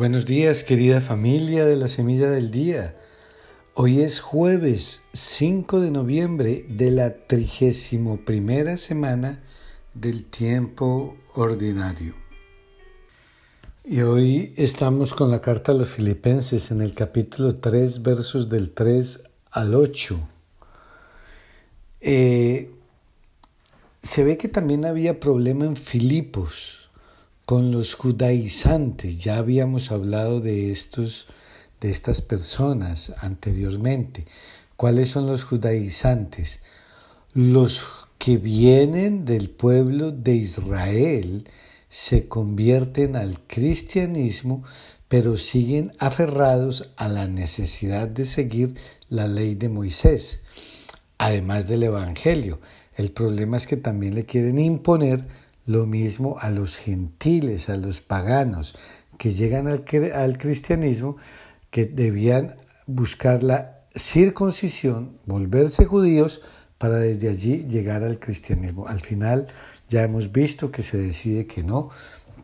Buenos días, querida familia de la Semilla del Día. Hoy es jueves 5 de noviembre de la trigésimo primera semana del tiempo ordinario. Y hoy estamos con la carta a los filipenses en el capítulo 3, versos del 3 al 8. Eh, se ve que también había problema en Filipos con los judaizantes. Ya habíamos hablado de estos de estas personas anteriormente. ¿Cuáles son los judaizantes? Los que vienen del pueblo de Israel se convierten al cristianismo, pero siguen aferrados a la necesidad de seguir la ley de Moisés, además del Evangelio. El problema es que también le quieren imponer lo mismo a los gentiles, a los paganos que llegan al, al cristianismo, que debían buscar la circuncisión, volverse judíos, para desde allí llegar al cristianismo. Al final ya hemos visto que se decide que no,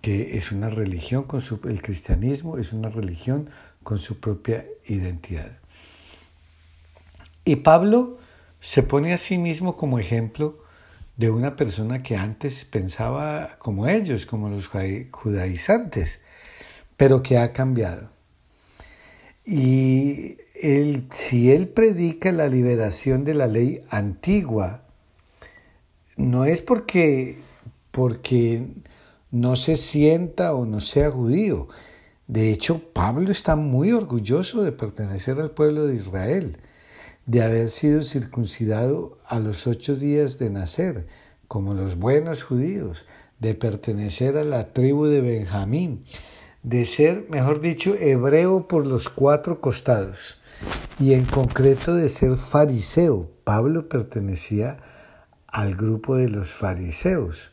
que es una religión con su, el cristianismo es una religión con su propia identidad. Y Pablo se pone a sí mismo como ejemplo de una persona que antes pensaba como ellos, como los judaizantes, pero que ha cambiado. Y él, si él predica la liberación de la ley antigua, no es porque, porque no se sienta o no sea judío. De hecho, Pablo está muy orgulloso de pertenecer al pueblo de Israel de haber sido circuncidado a los ocho días de nacer, como los buenos judíos, de pertenecer a la tribu de Benjamín, de ser, mejor dicho, hebreo por los cuatro costados, y en concreto de ser fariseo. Pablo pertenecía al grupo de los fariseos.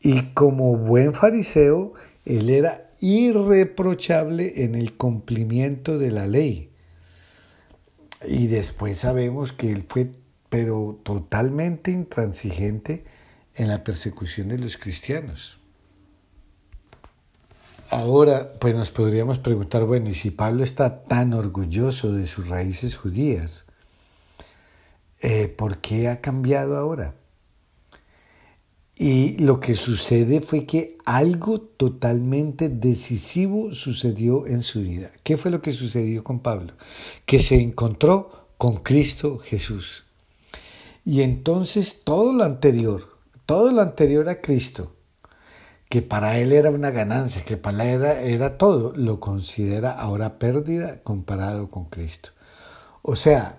Y como buen fariseo, él era irreprochable en el cumplimiento de la ley. Y después sabemos que él fue, pero totalmente intransigente en la persecución de los cristianos. Ahora, pues nos podríamos preguntar, bueno, y si Pablo está tan orgulloso de sus raíces judías, eh, ¿por qué ha cambiado ahora? Y lo que sucede fue que algo totalmente decisivo sucedió en su vida. ¿Qué fue lo que sucedió con Pablo? Que se encontró con Cristo Jesús. Y entonces todo lo anterior, todo lo anterior a Cristo, que para él era una ganancia, que para él era, todo, lo considera ahora pérdida comparado con Cristo. O sea,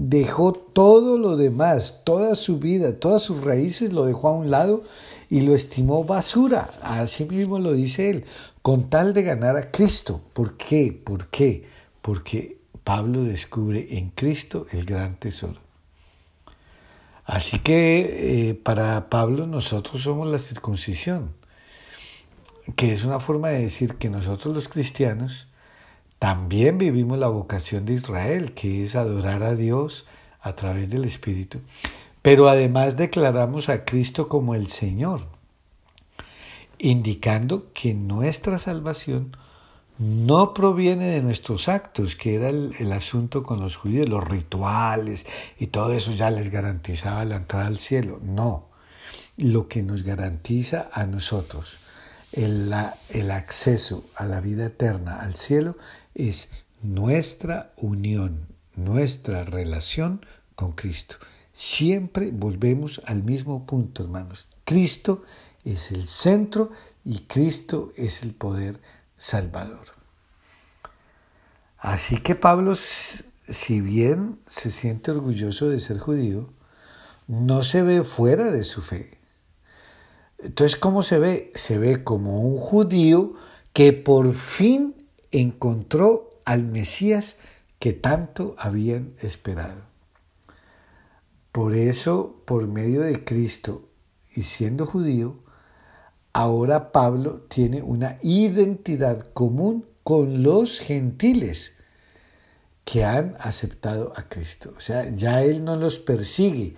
dejó todo lo demás, toda su vida, todas sus raíces, lo dejó a un lado y lo estimó basura. Así mismo lo dice él, con tal de ganar a Cristo. ¿Por qué? ¿Por qué? Porque Pablo descubre en Cristo el gran tesoro. Así que eh, para Pablo nosotros somos la circuncisión, que es una forma de decir que nosotros los cristianos también vivimos la vocación de Israel, que es adorar a Dios a través del Espíritu. Pero además declaramos a Cristo como el Señor, indicando que nuestra salvación no proviene de nuestros actos, que era el, asunto con los judíos, los rituales y todo eso ya les garantizaba la entrada al cielo. No, lo que nos garantiza a nosotros el, el acceso a la vida eterna, al cielo, es nuestra unión, nuestra relación con Cristo. Siempre volvemos al mismo punto, hermanos. Cristo es el centro y Cristo es el poder salvador. Así que Pablo, si bien se siente orgulloso de ser judío, no se ve fuera de su fe. Entonces, ¿cómo se ve? Se ve como un judío que por fin encontró al Mesías que tanto habían esperado. Por eso, por medio de Cristo y siendo judío, ahora Pablo tiene una identidad común con los gentiles que han aceptado a Cristo. O sea, ya Él no los persigue.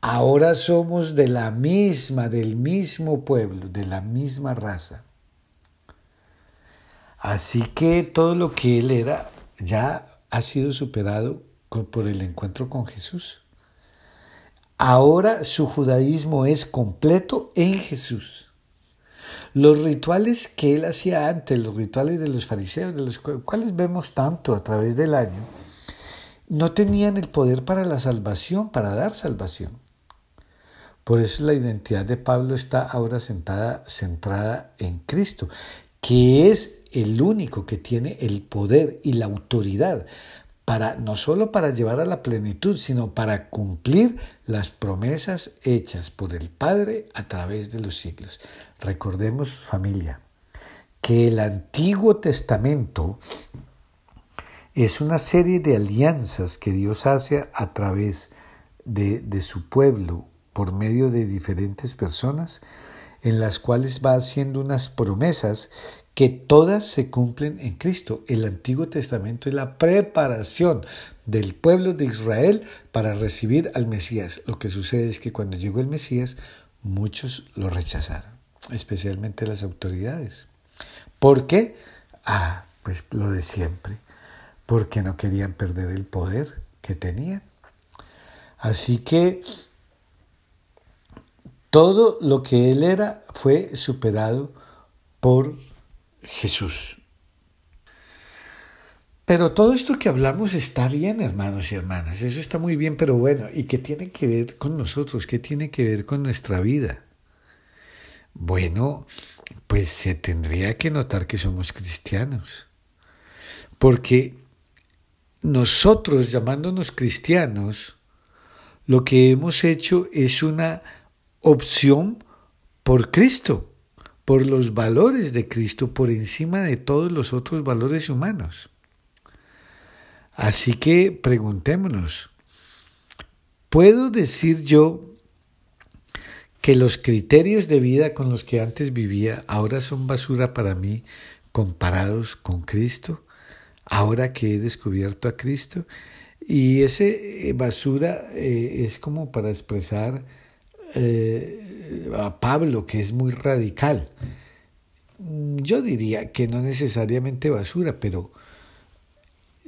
Ahora somos de la misma, del mismo pueblo, de la misma raza. Así que todo lo que él era ya ha sido superado por el encuentro con Jesús. Ahora su judaísmo es completo en Jesús. Los rituales que él hacía antes, los rituales de los fariseos, de los cuales vemos tanto a través del año, no tenían el poder para la salvación, para dar salvación. Por eso la identidad de Pablo está ahora sentada, centrada en Cristo, que es el único que tiene el poder y la autoridad para no solo para llevar a la plenitud, sino para cumplir las promesas hechas por el Padre a través de los siglos. Recordemos, familia, que el Antiguo Testamento es una serie de alianzas que Dios hace a través de, de su pueblo por medio de diferentes personas en las cuales va haciendo unas promesas que todas se cumplen en Cristo. El Antiguo Testamento es la preparación del pueblo de Israel para recibir al Mesías. Lo que sucede es que cuando llegó el Mesías, muchos lo rechazaron, especialmente las autoridades. ¿Por qué? Ah, pues lo de siempre, porque no querían perder el poder que tenían. Así que todo lo que él era fue superado por Jesús. Pero todo esto que hablamos está bien, hermanos y hermanas, eso está muy bien, pero bueno, ¿y qué tiene que ver con nosotros? ¿Qué tiene que ver con nuestra vida? Bueno, pues se tendría que notar que somos cristianos, porque nosotros llamándonos cristianos, lo que hemos hecho es una opción por Cristo por los valores de Cristo por encima de todos los otros valores humanos. Así que preguntémonos, ¿puedo decir yo que los criterios de vida con los que antes vivía ahora son basura para mí comparados con Cristo? Ahora que he descubierto a Cristo. Y ese eh, basura eh, es como para expresar eh, a Pablo, que es muy radical. Yo diría que no necesariamente basura, pero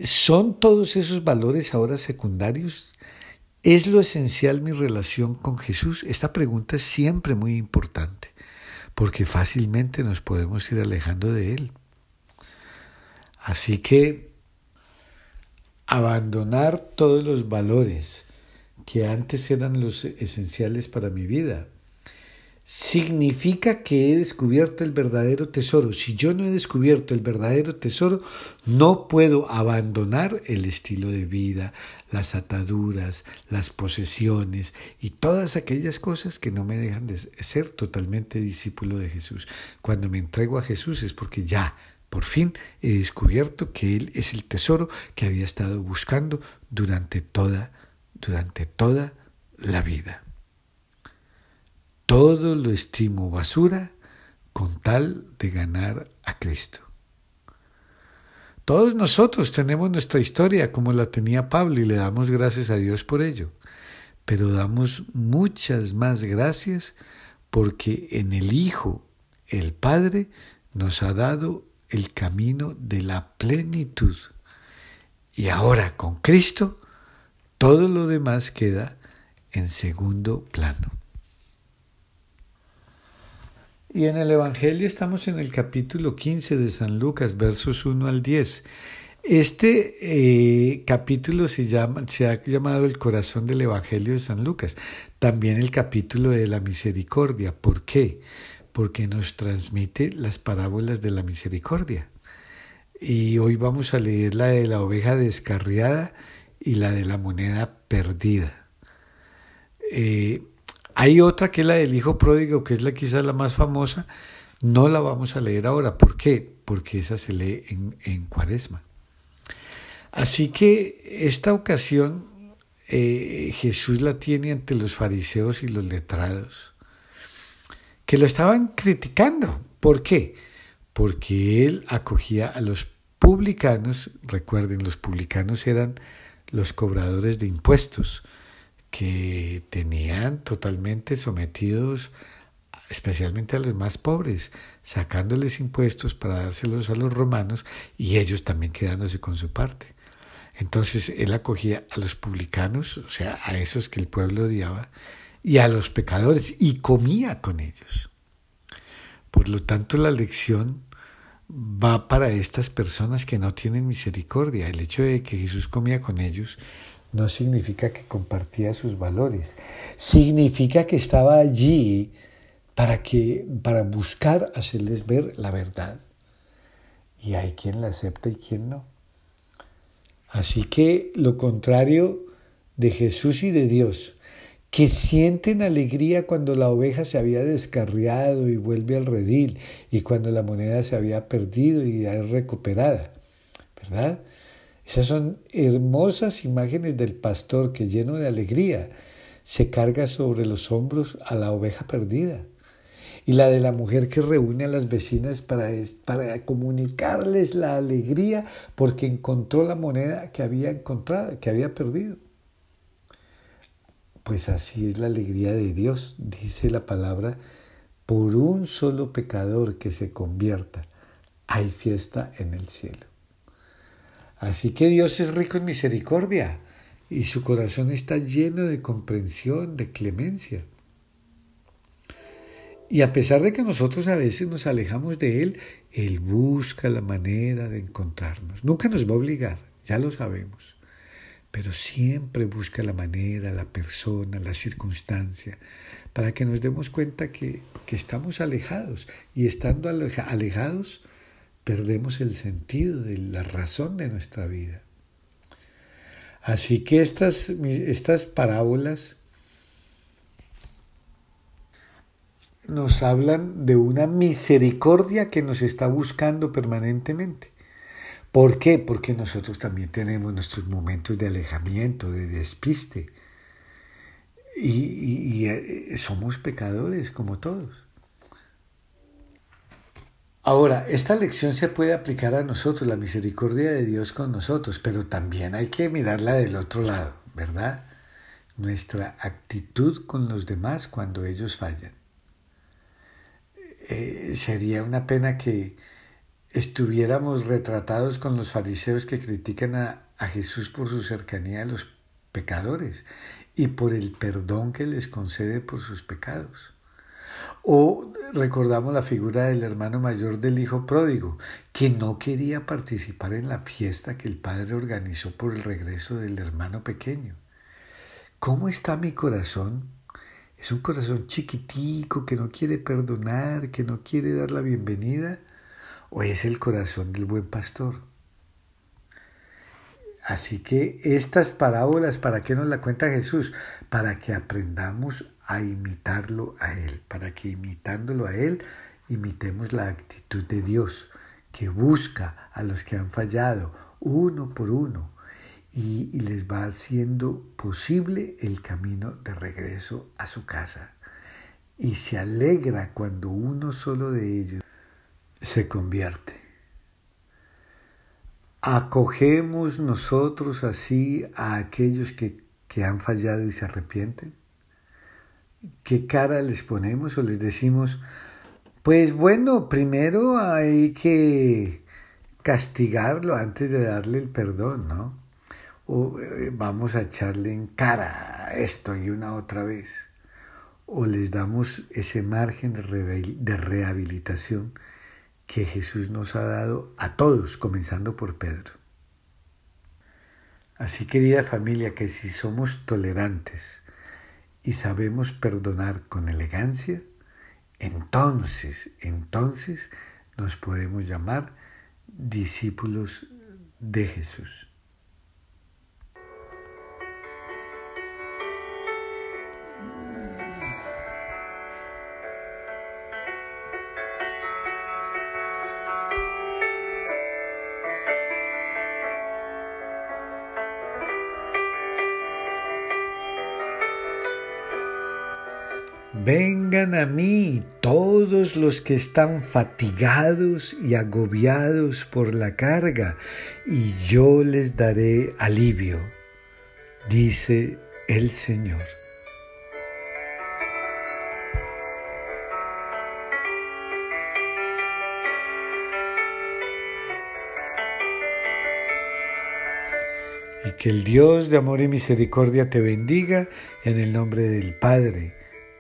¿son todos esos valores ahora secundarios? ¿Es lo esencial mi relación con Jesús? Esta pregunta es siempre muy importante, porque fácilmente nos podemos ir alejando de Él. Así que abandonar todos los valores que antes eran los esenciales para mi vida. Significa que he descubierto el verdadero tesoro. Si yo no he descubierto el verdadero tesoro, no puedo abandonar el estilo de vida, las ataduras, las posesiones y todas aquellas cosas que no me dejan de ser totalmente discípulo de Jesús. Cuando me entrego a Jesús es porque ya, por fin, he descubierto que Él es el tesoro que había estado buscando durante toda durante toda la vida. Todo lo estimo basura con tal de ganar a Cristo. Todos nosotros tenemos nuestra historia como la tenía Pablo y le damos gracias a Dios por ello, pero damos muchas más gracias porque en el Hijo, el Padre, nos ha dado el camino de la plenitud. Y ahora con Cristo todo lo demás queda en segundo plano. Y en el Evangelio estamos en el capítulo 15 de San Lucas, versos 1 al 10. Este eh, capítulo se, llama, se ha llamado el corazón del Evangelio de San Lucas, también el capítulo de la misericordia. ¿Por qué? Porque nos transmite las parábolas de la misericordia. Y hoy vamos a leer la de la oveja descarriada y la de la moneda perdida. Eh, hay otra que es la del hijo pródigo, que es la quizás la más famosa. No la vamos a leer ahora. ¿Por qué? Porque esa se lee en, en cuaresma. Así que esta ocasión eh, Jesús la tiene ante los fariseos y los letrados, que lo estaban criticando. ¿Por qué? Porque él acogía a los publicanos, recuerden, los publicanos eran los cobradores de impuestos, que tenían totalmente sometidos especialmente a los más pobres, sacándoles impuestos para dárselos a los romanos y ellos también quedándose con su parte. Entonces él acogía a los publicanos, o sea, a esos que el pueblo odiaba, y a los pecadores, y comía con ellos. Por lo tanto, la lección va para estas personas que no tienen misericordia. El hecho de que Jesús comía con ellos no significa que compartía sus valores, significa que estaba allí para que para buscar hacerles ver la verdad. Y hay quien la acepta y quien no. Así que lo contrario de Jesús y de Dios, que sienten alegría cuando la oveja se había descarriado y vuelve al redil, y cuando la moneda se había perdido y ya es recuperada, ¿verdad? Esas son hermosas imágenes del pastor que lleno de alegría se carga sobre los hombros a la oveja perdida y la de la mujer que reúne a las vecinas para, para comunicarles la alegría porque encontró la moneda que había encontrado, que había perdido. Pues así es la alegría de Dios, dice la palabra, por un solo pecador que se convierta, hay fiesta en el cielo. Así que Dios es rico en misericordia y su corazón está lleno de comprensión, de clemencia. Y a pesar de que nosotros a veces nos alejamos de Él, Él busca la manera de encontrarnos. Nunca nos va a obligar, ya lo sabemos, pero siempre busca la manera, la persona, la circunstancia, para que nos demos cuenta que, que estamos alejados. Y estando alejados, perdemos el sentido de la razón de nuestra vida. Así que estas, estas parábolas nos hablan de una misericordia que nos está buscando permanentemente. ¿Por qué? Porque nosotros también tenemos nuestros momentos de alejamiento, de despiste. Y, eh, somos pecadores como todos. Ahora, esta lección se puede aplicar a nosotros, la misericordia de Dios con nosotros, pero también hay que mirarla del otro lado, ¿verdad? Nuestra actitud con los demás cuando ellos fallan. Eh, sería una pena que estuviéramos retratados con los fariseos que critican a, a Jesús por su cercanía a los pecadores y por el perdón que les concede por sus pecados. O recordamos la figura del hermano mayor del hijo pródigo, que no quería participar en la fiesta que el padre organizó por el regreso del hermano pequeño. ¿Cómo está mi corazón ¿Es un corazón chiquitico que no quiere perdonar, que no quiere dar la bienvenida? ¿O es el corazón del buen pastor? Así que estas parábolas, ¿para qué nos la cuenta Jesús? Para que aprendamos a imitarlo a Él, para que imitándolo a Él, imitemos la actitud de Dios, que busca a los que han fallado uno por uno, y, les va haciendo posible el camino de regreso a su casa. Y se alegra cuando uno solo de ellos se convierte. ¿Acogemos nosotros así a aquellos que, que han fallado y se arrepienten? ¿Qué cara les ponemos o les decimos, pues bueno, primero hay que castigarlo antes de darle el perdón, ¿no? o eh, vamos a echarle en cara esto y una otra vez, o les damos ese margen de rehabilitación que Jesús nos ha dado a todos, comenzando por Pedro. Así, querida familia, que si somos tolerantes y sabemos perdonar con elegancia, entonces, entonces nos podemos llamar discípulos de Jesús. Vengan a mí todos los que están fatigados y agobiados por la carga, y yo les daré alivio, dice el Señor. Y que el Dios de amor y misericordia te bendiga en el nombre del Padre